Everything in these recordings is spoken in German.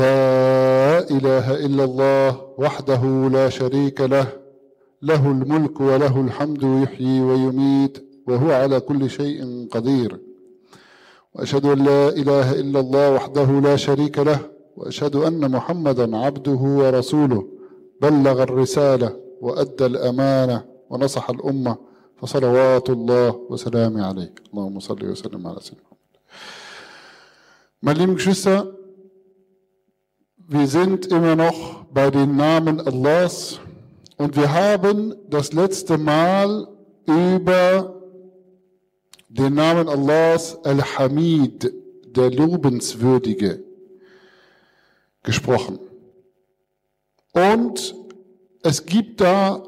لا إله إلا الله وحده لا شريك له له الملك وله الحمد يحيي ويميت وهو على كل شيء قدير. وأشهد أن لا إله إلا الله وحده لا شريك له وأشهد أن محمدا عبده ورسوله. بلغ الرسالة وأدى الأمانة ونصح الأمة فصلوات الله وسلامه عليه. اللهم صل وسلم على سيدنا محمد. Lieben Geschwister, wir sind immer noch bei den Namen Allahs und wir haben das letzte Mal über den Namen Allahs Al-Hamid, der Lobenswürdige, gesprochen. Und es gibt da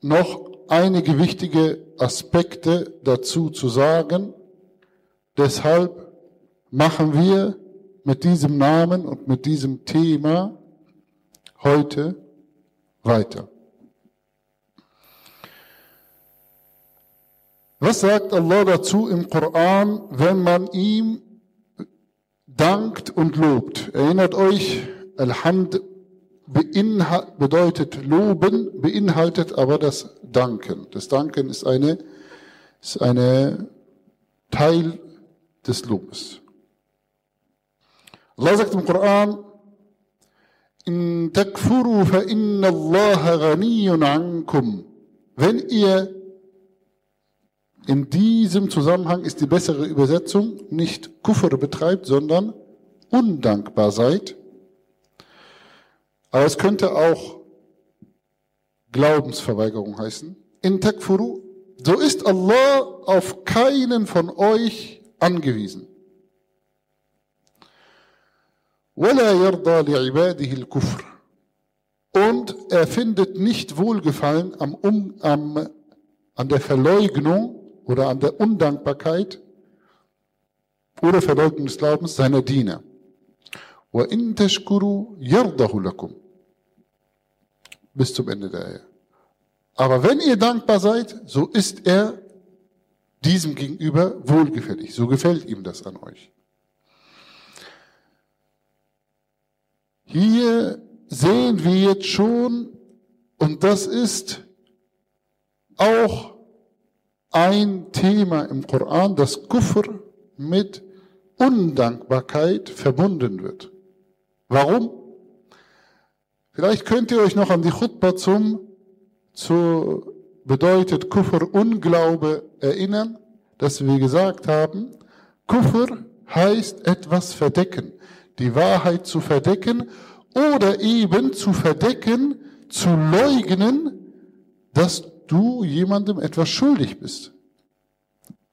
noch einige wichtige Aspekte dazu zu sagen. Deshalb machen wir mit diesem Namen und mit diesem Thema heute weiter. Was sagt Allah dazu im Koran, wenn man ihm dankt und lobt? Erinnert euch, Alhamd bedeutet loben, beinhaltet aber das Danken. Das Danken ist eine, ist eine Teil des Lobes. Allah sagt im Koran, in takfuru fa inna Allah ghaniyun ankum. Wenn ihr in diesem Zusammenhang ist die bessere Übersetzung nicht Kufr betreibt, sondern undankbar seid. Aber es könnte auch Glaubensverweigerung heißen. In takfuru, so ist Allah auf keinen von euch angewiesen. ولا يرضى لعباده الكفر und er findet nicht Wohlgefallen am, um, am, an der Verleugnung oder an der Undankbarkeit oder Verleugnung des Glaubens seiner Diener. وَإِن تَشْكُرُوا يَرْضَهُ لَكُمْ Bis zum Ende der Ehe. Aber wenn ihr dankbar seid, so ist er diesem gegenüber wohlgefällig. So gefällt ihm das an euch. Hier sehen wir jetzt schon, und das ist auch ein Thema im Koran, dass Kufr mit Undankbarkeit verbunden wird. Warum? Vielleicht könnt ihr euch noch an die Chutbah zum, zu bedeutet Kufr Unglaube erinnern, dass wir gesagt haben, Kufr heißt etwas verdecken die Wahrheit zu verdecken oder eben zu verdecken, zu leugnen, dass du jemandem etwas schuldig bist.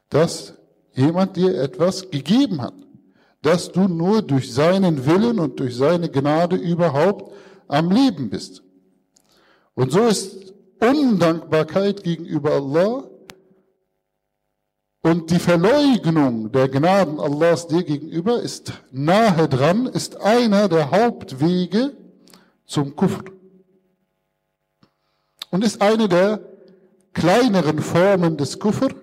Dass jemand dir etwas gegeben hat. Dass du nur durch seinen Willen und durch seine Gnade überhaupt am Leben bist. Und so ist Undankbarkeit gegenüber Allah und die Verleugnung der Gnaden Allahs dir gegenüber ist nahe dran, ist einer der Hauptwege zum Kufr. Und ist eine der kleineren Formen des Kufr,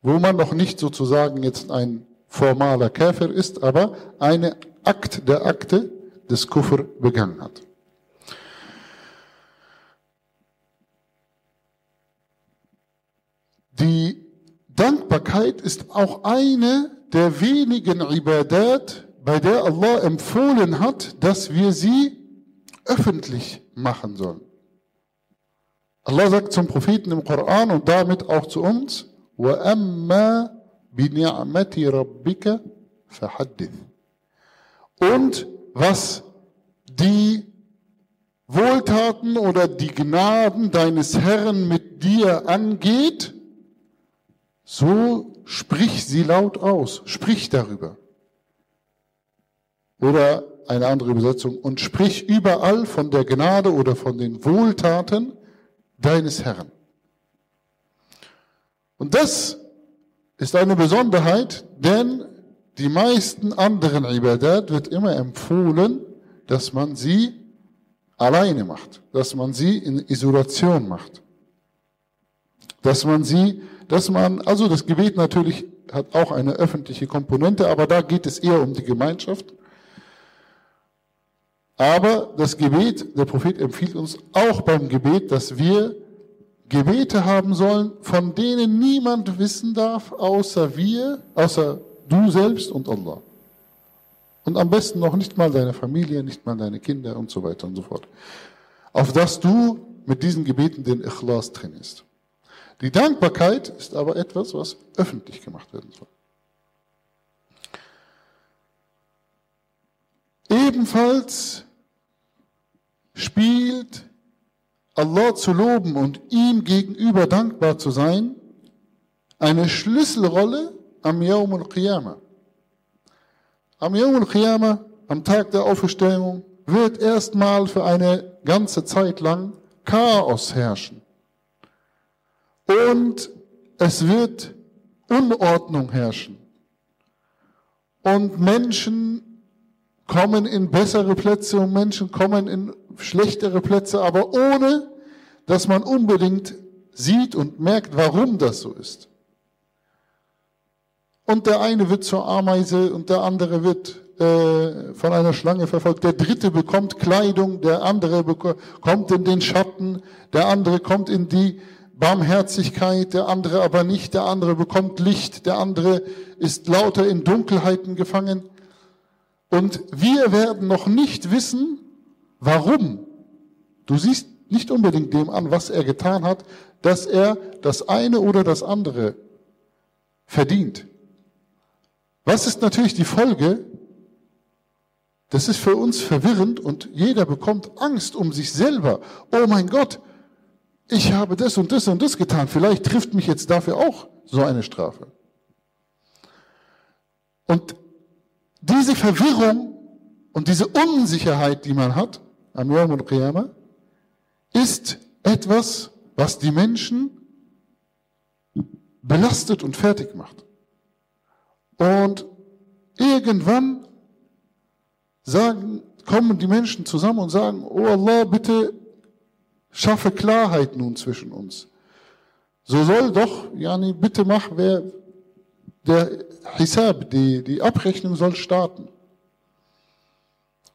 wo man noch nicht sozusagen jetzt ein formaler Käfer ist, aber eine Akt der Akte des Kufr begangen hat. Die Dankbarkeit ist auch eine der wenigen Ibadat, bei der Allah empfohlen hat, dass wir sie öffentlich machen sollen. Allah sagt zum Propheten im Koran und damit auch zu uns, وَأَمَّا بِنِعْمَةِ رَبِّكَ فَحَدِّث Und was die Wohltaten oder die Gnaden deines Herrn mit dir angeht, so sprich sie laut aus, sprich darüber. Oder eine andere Übersetzung, und sprich überall von der Gnade oder von den Wohltaten deines Herrn. Und das ist eine Besonderheit, denn die meisten anderen Ibadat wird immer empfohlen, dass man sie alleine macht, dass man sie in Isolation macht, dass man sie dass man, also das Gebet natürlich hat auch eine öffentliche Komponente, aber da geht es eher um die Gemeinschaft. Aber das Gebet, der Prophet empfiehlt uns auch beim Gebet, dass wir Gebete haben sollen, von denen niemand wissen darf, außer wir, außer du selbst und Allah. Und am besten noch nicht mal deine Familie, nicht mal deine Kinder und so weiter und so fort. Auf dass du mit diesen Gebeten den Ikhlas trainierst. Die Dankbarkeit ist aber etwas, was öffentlich gemacht werden soll. Ebenfalls spielt Allah zu loben und ihm gegenüber dankbar zu sein eine Schlüsselrolle am Yawm al-Qiyamah. Am Yawm al-Qiyamah, am Tag der Auferstehung, wird erstmal für eine ganze Zeit lang Chaos herrschen. Und es wird Unordnung herrschen. Und Menschen kommen in bessere Plätze und Menschen kommen in schlechtere Plätze, aber ohne, dass man unbedingt sieht und merkt, warum das so ist. Und der eine wird zur Ameise und der andere wird äh, von einer Schlange verfolgt. Der dritte bekommt Kleidung, der andere kommt in den Schatten, der andere kommt in die Barmherzigkeit, der andere aber nicht, der andere bekommt Licht, der andere ist lauter in Dunkelheiten gefangen. Und wir werden noch nicht wissen, warum. Du siehst nicht unbedingt dem an, was er getan hat, dass er das eine oder das andere verdient. Was ist natürlich die Folge? Das ist für uns verwirrend und jeder bekommt Angst um sich selber. Oh mein Gott, ich habe das und das und das getan. Vielleicht trifft mich jetzt dafür auch so eine Strafe. Und diese Verwirrung und diese Unsicherheit, die man hat am Yom und Qiyamah, ist etwas, was die Menschen belastet und fertig macht. Und irgendwann sagen, kommen die Menschen zusammen und sagen, oh Allah, bitte schaffe Klarheit nun zwischen uns. So soll doch, Yani, bitte mach, wer, der Hisab, die, die Abrechnung soll starten.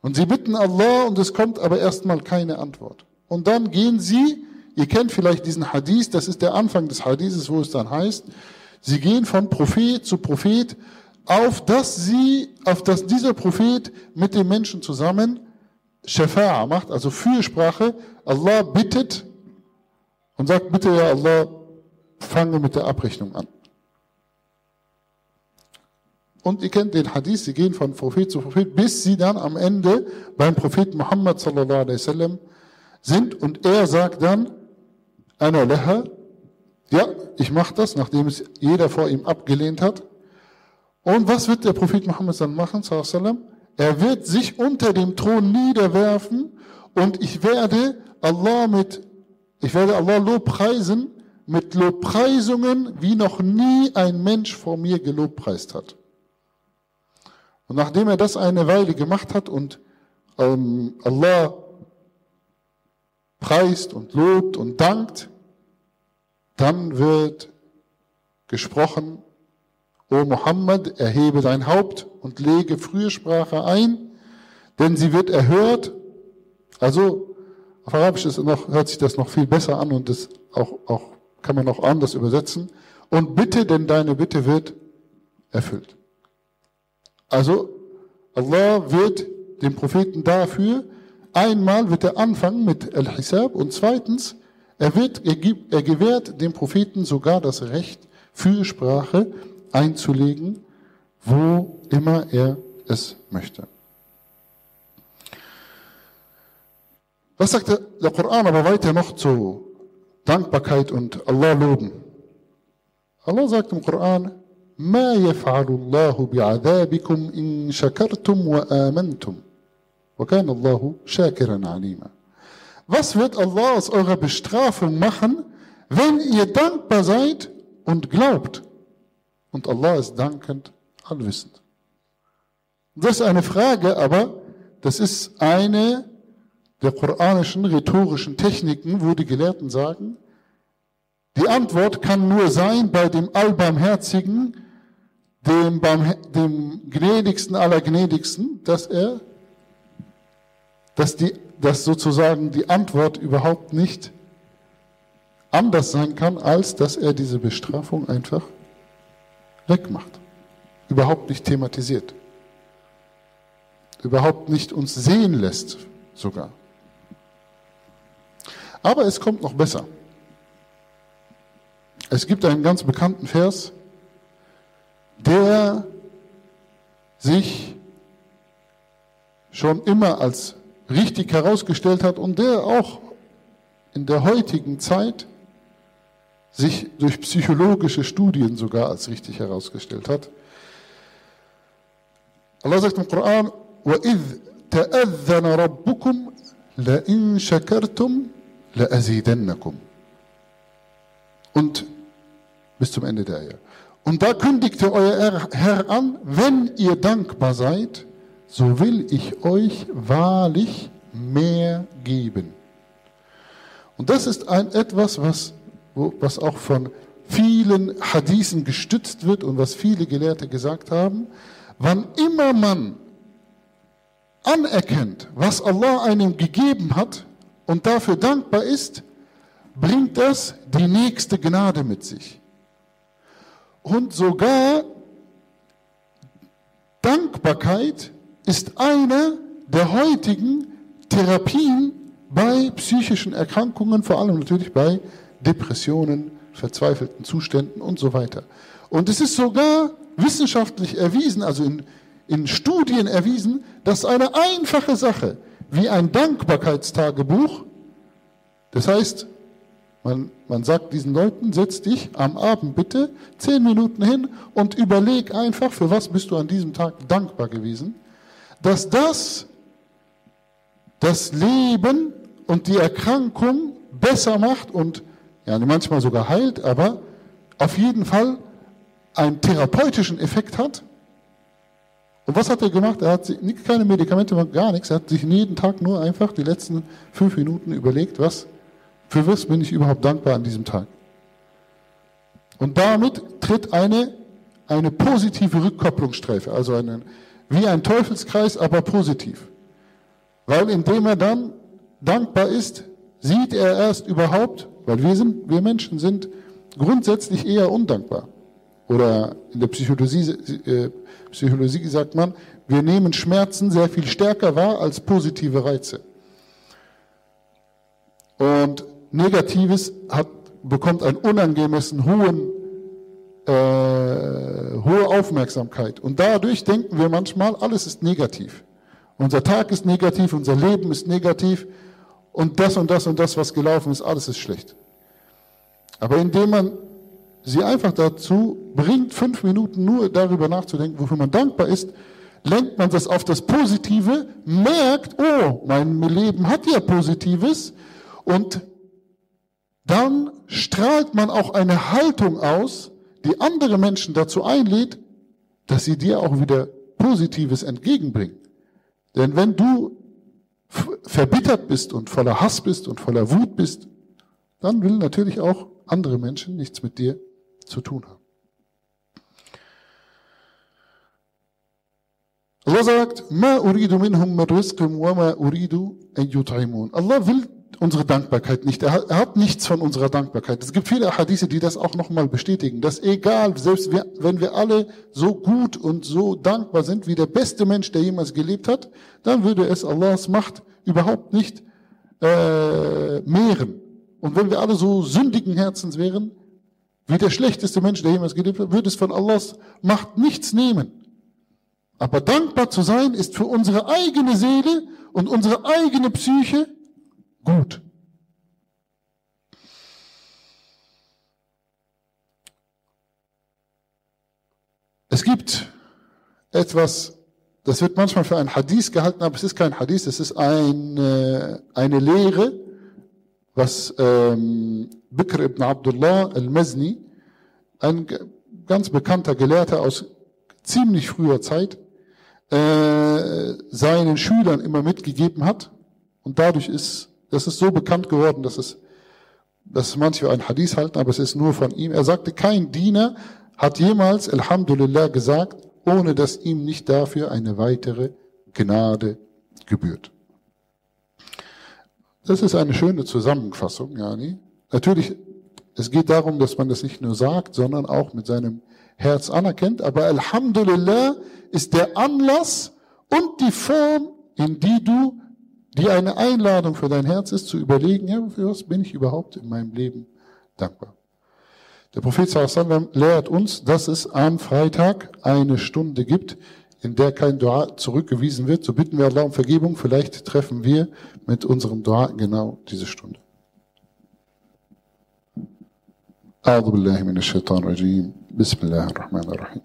Und sie bitten Allah und es kommt aber erstmal keine Antwort. Und dann gehen sie, ihr kennt vielleicht diesen Hadith, das ist der Anfang des Hadithes, wo es dann heißt, sie gehen von Prophet zu Prophet, auf dass sie, auf dass dieser Prophet mit den Menschen zusammen Shafa'a macht, also Fürsprache, Allah bittet und sagt, bitte ja Allah, fange mit der Abrechnung an. Und ihr kennt den Hadith, sie gehen von Prophet zu Prophet, bis sie dann am Ende beim Propheten Muhammad sallallahu alaihi wasallam sind und er sagt dann, einer leha, ja, ich mache das, nachdem es jeder vor ihm abgelehnt hat. Und was wird der Prophet Muhammad dann machen, sallallahu alaihi wasallam? Er wird sich unter dem Thron niederwerfen und ich werde Allah mit, ich werde Allah Lobpreisen mit Lobpreisungen, wie noch nie ein Mensch vor mir gelobpreist hat. Und nachdem er das eine Weile gemacht hat und ähm, Allah preist und lobt und dankt, dann wird gesprochen, O Muhammad, erhebe dein Haupt und lege Frühsprache ein, denn sie wird erhört. Also auf Arabisch ist noch, hört sich das noch viel besser an und das auch, auch kann man auch anders übersetzen. Und bitte, denn deine Bitte wird erfüllt. Also Allah wird den Propheten dafür, einmal wird er anfangen mit Al-Hisab und zweitens, er, wird, er, gibt, er gewährt dem Propheten sogar das Recht, Fürsprache einzulegen, wo immer er es möchte. Was sagt der Koran aber weiter noch zu Dankbarkeit und Allah loben? Allah sagt im Koran, ما يفعل الله بعذابكم إن شكرتم وآمنتم وكان الله شاكرا عليما Was wird Allah aus eurer Bestrafung machen, wenn ihr dankbar seid und glaubt? Und Allah ist dankend, allwissend. Das ist eine Frage, aber das ist eine der koranischen rhetorischen Techniken, wo die Gelehrten sagen, die Antwort kann nur sein bei dem Allbarmherzigen, dem, dem gnädigsten aller Gnädigsten, dass er dass, die, dass sozusagen die Antwort überhaupt nicht anders sein kann, als dass er diese Bestrafung einfach wegmacht. Überhaupt nicht thematisiert. Überhaupt nicht uns sehen lässt sogar. Aber es kommt noch besser. Es gibt einen ganz bekannten Vers, der sich schon immer als richtig herausgestellt hat und der auch in der heutigen Zeit sich durch psychologische Studien sogar als richtig herausgestellt hat. Allah sagt im Koran, وَإِذْ تَأَذَّنَ رَبُّكُمْ لَإِن شَكَرْتُمْ لَأَزِيدَنَّكُمْ Und bis zum Ende der Ehe. Und da kündigte euer Herr an, wenn ihr dankbar seid, so will ich euch wahrlich mehr geben. Und das ist ein etwas, was, was auch von vielen Hadithen gestützt wird und was viele Gelehrte gesagt haben. Wann immer man anerkennt, was Allah einem gegeben hat und dafür dankbar ist, bringt das die nächste Gnade mit sich. Und sogar Dankbarkeit ist eine der heutigen Therapien bei psychischen Erkrankungen, vor allem natürlich bei Depressionen, verzweifelten Zuständen und so weiter. Und es ist sogar wissenschaftlich erwiesen, also in, in Studien erwiesen, dass eine einfache Sache wie ein Dankbarkeitstagebuch, das heißt, man, man sagt diesen Leuten, setz dich am Abend bitte zehn Minuten hin und überleg einfach, für was bist du an diesem Tag dankbar gewesen, dass das das Leben und die Erkrankung besser macht und ja, manchmal sogar heilt, aber auf jeden Fall einen therapeutischen Effekt hat. Und was hat er gemacht? Er hat keine Medikamente, gar nichts. Er hat sich jeden Tag nur einfach die letzten fünf Minuten überlegt, was für was bin ich überhaupt dankbar an diesem Tag? Und damit tritt eine, eine positive Rückkopplungsstreife, also eine, wie ein Teufelskreis, aber positiv. Weil indem er dann dankbar ist, sieht er erst überhaupt, weil wir sind, wir Menschen sind grundsätzlich eher undankbar. Oder in der Psychologie, äh, Psychologie sagt man, wir nehmen Schmerzen sehr viel stärker wahr als positive Reize. Und Negatives hat, bekommt einen unangemessen hohen, äh, hohe Aufmerksamkeit. Und dadurch denken wir manchmal, alles ist negativ. Unser Tag ist negativ, unser Leben ist negativ und das und das und das, was gelaufen ist, alles ist schlecht. Aber indem man sie einfach dazu bringt, fünf Minuten nur darüber nachzudenken, wofür man dankbar ist, lenkt man das auf das Positive, merkt, oh, mein Leben hat ja Positives und dann strahlt man auch eine Haltung aus, die andere Menschen dazu einlädt, dass sie dir auch wieder Positives entgegenbringen. Denn wenn du verbittert bist und voller Hass bist und voller Wut bist, dann will natürlich auch andere Menschen nichts mit dir zu tun haben. Allah sagt, ma uridu minhum min rizqim wa ma uridu an. Allah will unsere Dankbarkeit nicht. Er hat, er hat, nichts von unserer Dankbarkeit. Es gibt viele Hadithe, die das auch nochmal bestätigen, dass egal, selbst wir, wenn wir alle so gut und so dankbar sind wie der beste Mensch, der jemals gelebt hat, dann würde es Allahs Macht überhaupt nicht äh, mehren. Und wenn wir alle so sündigen Herzens wären, wie der schlechteste Mensch, der jemals gelebt hat, würde es von Allahs Macht nichts nehmen. Aber dankbar zu sein ist für unsere eigene Seele und unsere eigene Psyche gut. Es gibt etwas, das wird manchmal für ein Hadith gehalten, aber es ist kein Hadith, es ist eine, eine Lehre, was ähm, Bikr ibn Abdullah al-Mazni, ein ganz bekannter Gelehrter aus ziemlich früher Zeit, äh, seinen Schülern immer mitgegeben hat. Und dadurch ist das ist so bekannt geworden, dass es, dass manche ein Hadith halten, aber es ist nur von ihm. Er sagte, kein Diener hat jemals Alhamdulillah gesagt, ohne dass ihm nicht dafür eine weitere Gnade gebührt. Das ist eine schöne Zusammenfassung, Jani. Natürlich, es geht darum, dass man das nicht nur sagt, sondern auch mit seinem Herz anerkennt. Aber Alhamdulillah ist der Anlass und die Form, in die du, die eine Einladung für dein Herz ist, zu überlegen, ja, für was bin ich überhaupt in meinem Leben dankbar. Der Prophet sallam lehrt uns, dass es am Freitag eine Stunde gibt, in der kein Dua zurückgewiesen wird. So bitten wir Allah um Vergebung. Vielleicht treffen wir mit unserem Dua genau diese Stunde. أعوذ بالله من الشيطان الرجيم بسم الله الرحمن الرحيم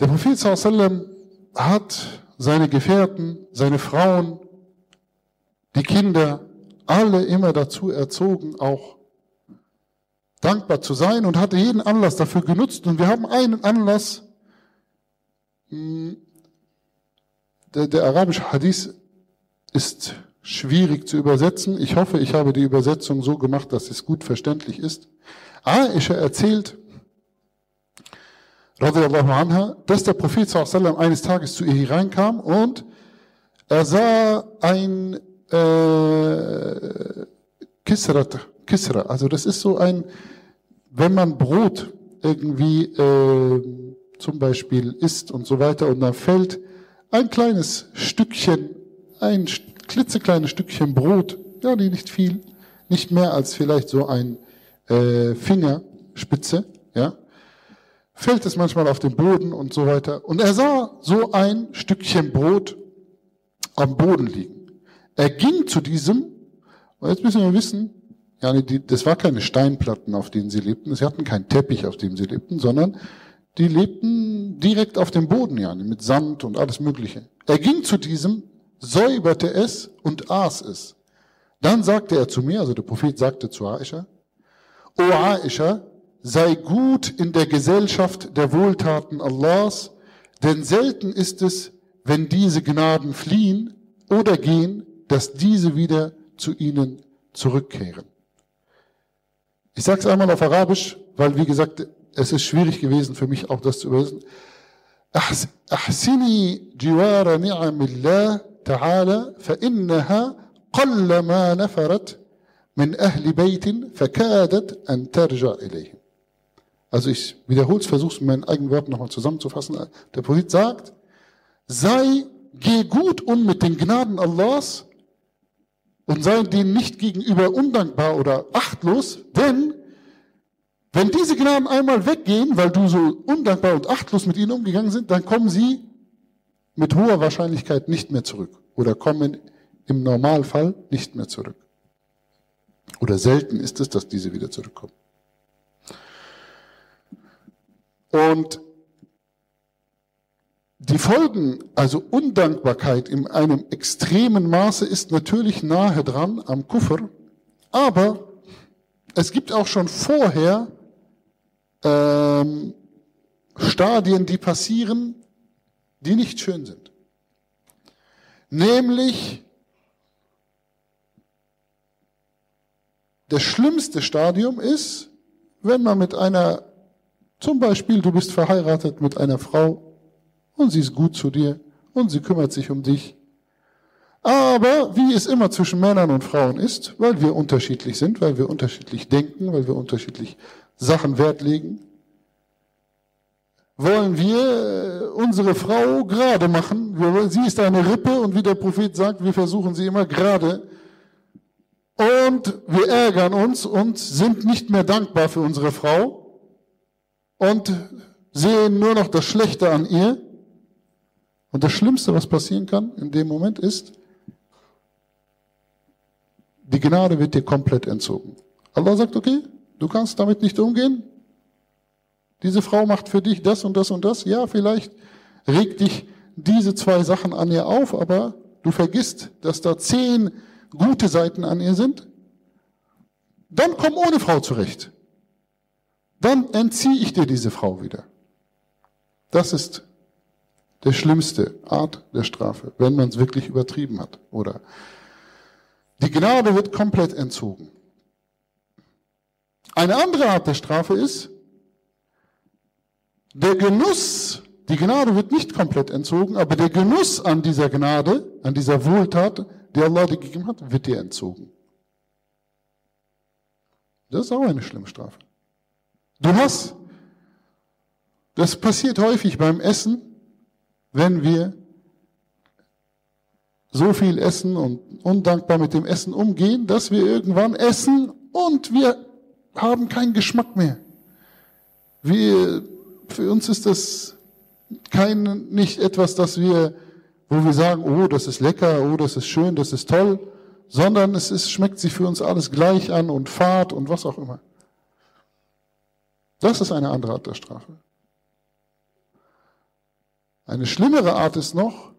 Der Prophet sallam hat seine Gefährten, seine Frauen, die Kinder, alle immer dazu erzogen, auch dankbar zu sein und hatte jeden Anlass dafür genutzt. Und wir haben einen Anlass, hm, der, der arabische Hadith ist schwierig zu übersetzen. Ich hoffe, ich habe die Übersetzung so gemacht, dass es gut verständlich ist. Aisha erzählt, radiallahu anha, dass der Prophet sallam eines Tages zu ihr hereinkam und er sah ein äh, Kisrat, Kisra. Also das ist so ein, wenn man Brot irgendwie äh, zum Beispiel isst und so weiter und dann fällt ein kleines Stückchen, ein klitzekleines Stückchen Brot, ja, die nicht viel, nicht mehr als vielleicht so ein äh, Fingerspitze, ja, fällt es manchmal auf den Boden und so weiter. Und er sah so ein Stückchen Brot am Boden liegen. Er ging zu diesem, und jetzt müssen wir wissen, ja, die, das war keine Steinplatten, auf denen sie lebten. Sie hatten keinen Teppich, auf dem sie lebten, sondern die lebten direkt auf dem Boden, ja, mit Sand und alles Mögliche. Er ging zu diesem, säuberte es und aß es. Dann sagte er zu mir, also der Prophet sagte zu Aisha, O Aisha, sei gut in der Gesellschaft der Wohltaten Allahs, denn selten ist es, wenn diese Gnaden fliehen oder gehen, dass diese wieder zu ihnen zurückkehren. Ich sage es einmal auf Arabisch, weil wie gesagt, es ist schwierig gewesen für mich auch das zu übersetzen. أحسني جوار نعم الله تعالى فإنها قلما نفرت من أهل بيت فكادت أن ترجع إليهم. Also ich wiederhole es, versuche es mit meinen eigenen Worten nochmal zusammenzufassen. Der Prophet sagt, sei, geh gut um mit den Gnaden Allahs und sei denen nicht gegenüber undankbar oder achtlos, denn wenn diese Gnaden einmal weggehen, weil du so undankbar und achtlos mit ihnen umgegangen sind, dann kommen sie mit hoher Wahrscheinlichkeit nicht mehr zurück oder kommen im Normalfall nicht mehr zurück. Oder selten ist es, dass diese wieder zurückkommen. Und die Folgen, also Undankbarkeit in einem extremen Maße ist natürlich nahe dran am Kuffer, aber es gibt auch schon vorher ähm, Stadien, die passieren, die nicht schön sind. Nämlich das schlimmste Stadium ist, wenn man mit einer, zum Beispiel du bist verheiratet mit einer Frau, und sie ist gut zu dir und sie kümmert sich um dich. Aber wie es immer zwischen Männern und Frauen ist, weil wir unterschiedlich sind, weil wir unterschiedlich denken, weil wir unterschiedlich Sachen Wert legen, wollen wir äh, unsere Frau gerade machen. Sie ist eine Rippe und wie der Prophet sagt, wir versuchen sie immer gerade. Und wir ärgern uns und sind nicht mehr dankbar für unsere Frau und sehen nur noch das Schlechte an ihr. Und das Schlimmste, was passieren kann in dem Moment ist, die Gnade wird dir komplett entzogen. Allah sagt, okay, du kannst damit nicht umgehen. Diese Frau macht für dich das und das und das. Ja, vielleicht regt dich diese zwei Sachen an ihr auf, aber du vergisst, dass da zehn gute Seiten an ihr sind. Dann komm ohne Frau zurecht. Dann entziehe ich dir diese Frau wieder. Das ist der schlimmste Art der Strafe, wenn man es wirklich übertrieben hat. Oder die Gnade wird komplett entzogen. Eine andere Art der Strafe ist, der Genuss die Gnade wird nicht komplett entzogen, aber der Genuss an dieser Gnade, an dieser Wohltat, die Allah dir gegeben hat, wird dir entzogen. Das ist auch eine schlimme Strafe. Du hast, das passiert häufig beim Essen, wenn wir so viel essen und undankbar mit dem Essen umgehen, dass wir irgendwann essen und wir haben keinen Geschmack mehr. Wir, für uns ist das kein, nicht etwas, das wir, wo wir sagen, oh, das ist lecker, oh, das ist schön, das ist toll, sondern es ist, schmeckt sich für uns alles gleich an und fad und was auch immer. Das ist eine andere Art der Strafe. Eine schlimmere Art ist noch,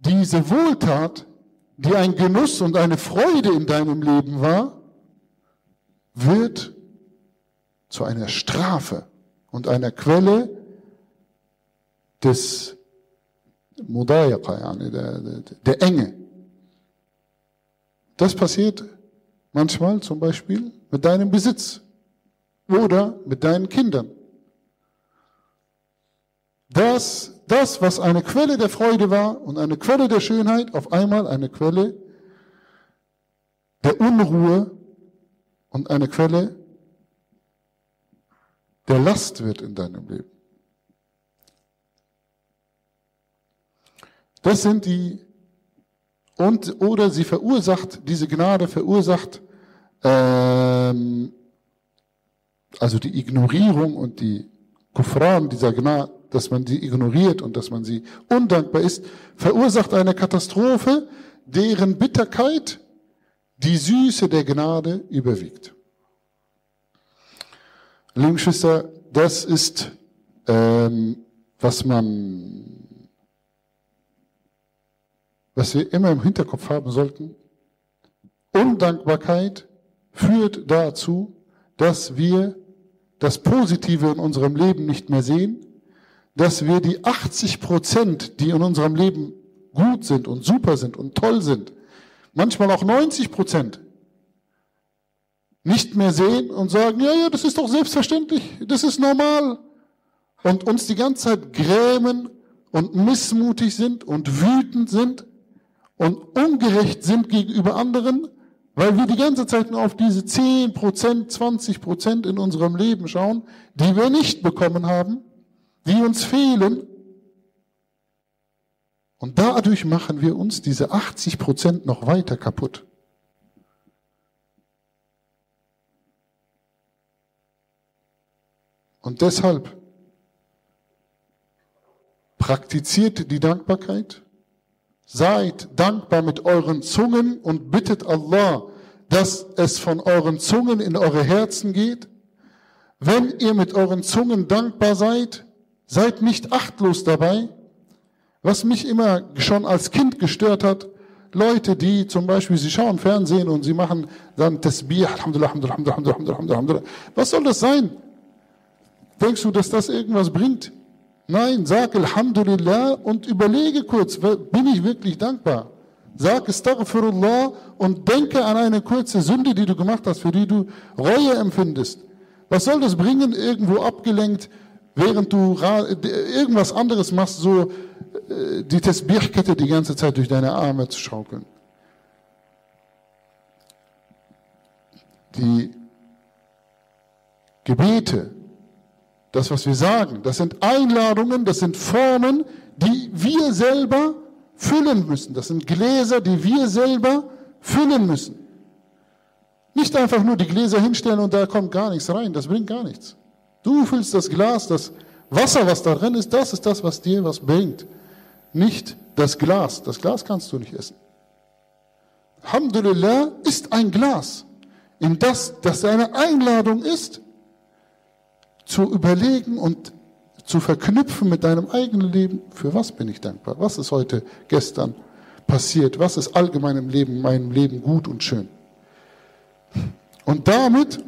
diese Wohltat, die ein Genuss und eine Freude in deinem Leben war, wird zu einer Strafe und einer Quelle des Mudayaqa, der, Enge. Das passiert manchmal zum Beispiel mit deinem Besitz oder mit deinen Kindern. Das, das, was eine Quelle der Freude war und eine Quelle der Schönheit, auf einmal eine Quelle der Unruhe und eine Quelle der Last wird in deinem Leben. Das sind die, und, oder sie verursacht, diese Gnade verursacht, ähm, also die Ignorierung und die Kufran dieser Gnade, dass man sie ignoriert und dass man sie undankbar ist, verursacht eine Katastrophe, deren Bitterkeit die Süße der Gnade überwiegt. Liebe Geschwister, das ist, ähm, was man, was wir immer im Hinterkopf haben sollten. Undankbarkeit führt dazu, dass wir das Positive in unserem Leben nicht mehr sehen, dass wir die 80 Prozent, die in unserem Leben gut sind und super sind und toll sind, manchmal auch 90 Prozent, nicht mehr sehen und sagen, ja, ja, das ist doch selbstverständlich, das ist normal. Und uns die ganze Zeit grämen und missmutig sind und wütend sind und ungerecht sind gegenüber anderen, weil wir die ganze Zeit nur auf diese 10 Prozent, 20 Prozent in unserem Leben schauen, die wir nicht bekommen haben, die uns fehlen. Und dadurch machen wir uns diese 80 Prozent noch weiter kaputt. Und deshalb praktiziert die Dankbarkeit, seid dankbar mit euren Zungen und bittet Allah, dass es von euren Zungen in eure Herzen geht. Wenn ihr mit euren Zungen dankbar seid, seid nicht achtlos dabei. Was mich immer schon als Kind gestört hat, Leute, die zum Beispiel, sie schauen Fernsehen und sie machen dann Tasbih, Alhamdulillah, Alhamdulillah, Alhamdulillah, Alhamdulillah. Was soll das sein? Denkst du, dass das irgendwas bringt? Nein, sag Alhamdulillah und überlege kurz, bin ich wirklich dankbar? Sag Astaghfirullah und denke an eine kurze Sünde, die du gemacht hast, für die du Reue empfindest. Was soll das bringen, irgendwo abgelenkt, während du irgendwas anderes machst, so äh, die Tesbihkette die ganze Zeit durch deine Arme zu schaukeln? Die Gebete, das, was wir sagen, das sind Einladungen, das sind Formen, die wir selber füllen müssen. Das sind Gläser, die wir selber füllen müssen. Nicht einfach nur die Gläser hinstellen und da kommt gar nichts rein, das bringt gar nichts. Du füllst das Glas, das Wasser, was da drin ist, das ist das, was dir was bringt. Nicht das Glas. Das Glas kannst du nicht essen. Alhamdulillah ist ein Glas, in das, das eine Einladung ist, zu überlegen und zu verknüpfen mit deinem eigenen Leben, für was bin ich dankbar? Was ist heute, gestern passiert? Was ist allgemein im Leben, meinem Leben gut und schön? Und damit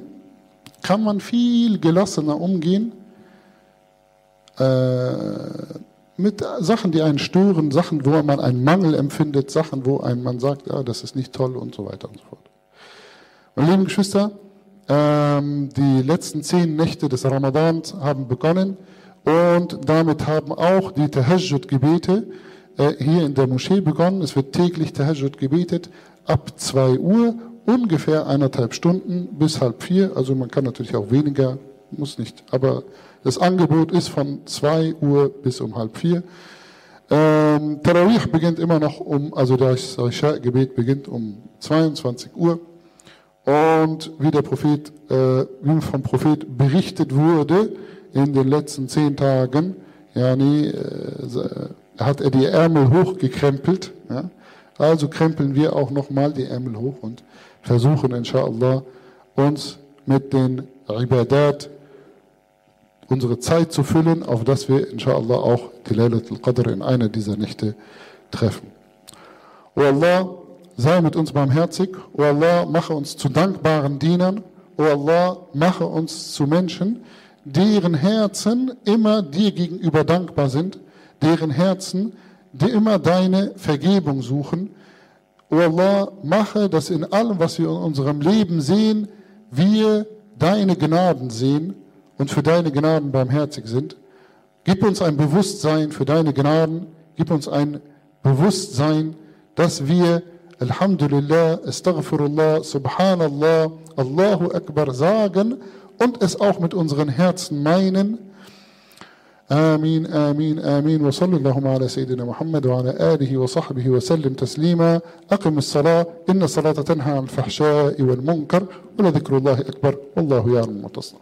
kann man viel gelassener umgehen äh, mit Sachen, die einen stören, Sachen, wo man einen Mangel empfindet, Sachen, wo ein man sagt, ja, das ist nicht toll und so weiter und so fort. Meine lieben Geschwister, ähm, die letzten zehn Nächte des Ramadans haben begonnen Und damit haben auch die Tahajjud-Gebete äh, hier in der Moschee begonnen. Es wird täglich Tahajjud gebetet ab 2 Uhr, ungefähr eineinhalb Stunden bis halb vier. Also man kann natürlich auch weniger, muss nicht. Aber das Angebot ist von 2 Uhr bis um halb vier. Ähm, Tarawih beginnt immer noch um, also das Isha-Gebet beginnt um 22 Uhr. Und wie der Prophet, äh, wie vom Prophet berichtet wurde in den letzten zehn Tagen, ja, nee, äh, hat er die Ärmel hochgekrempelt. Ja? Also krempeln wir auch nochmal die Ärmel hoch und versuchen, inshallah, uns mit den Ibadat unsere Zeit zu füllen, auf dass wir inshallah auch die Laylat al-Qadr in einer dieser Nächte treffen. O Allah, sei mit uns barmherzig. O Allah, mache uns zu dankbaren Dienern. O Allah, mache uns zu Menschen, deren Herzen immer dir gegenüber dankbar sind, deren Herzen, die immer deine Vergebung suchen. O Allah, mache, dass in allem, was wir in unserem Leben sehen, wir deine Gnaden sehen und für deine Gnaden barmherzig sind. Gib uns ein Bewusstsein für deine Gnaden. Gib uns ein Bewusstsein, dass wir Alhamdulillah, Astaghfirullah, Subhanallah, Allahu Akbar sagen und es auch mit unseren Herzen meinen. آمين آمين آمين. وصلى اللهم على سيدنا محمد وعلى آله وصحبه وسلم تسليما. أقم الصلاة إن الصلاة تنهى عن الفحشاء والمنكر ولذكر الله أكبر. والله يعلم ما تصنع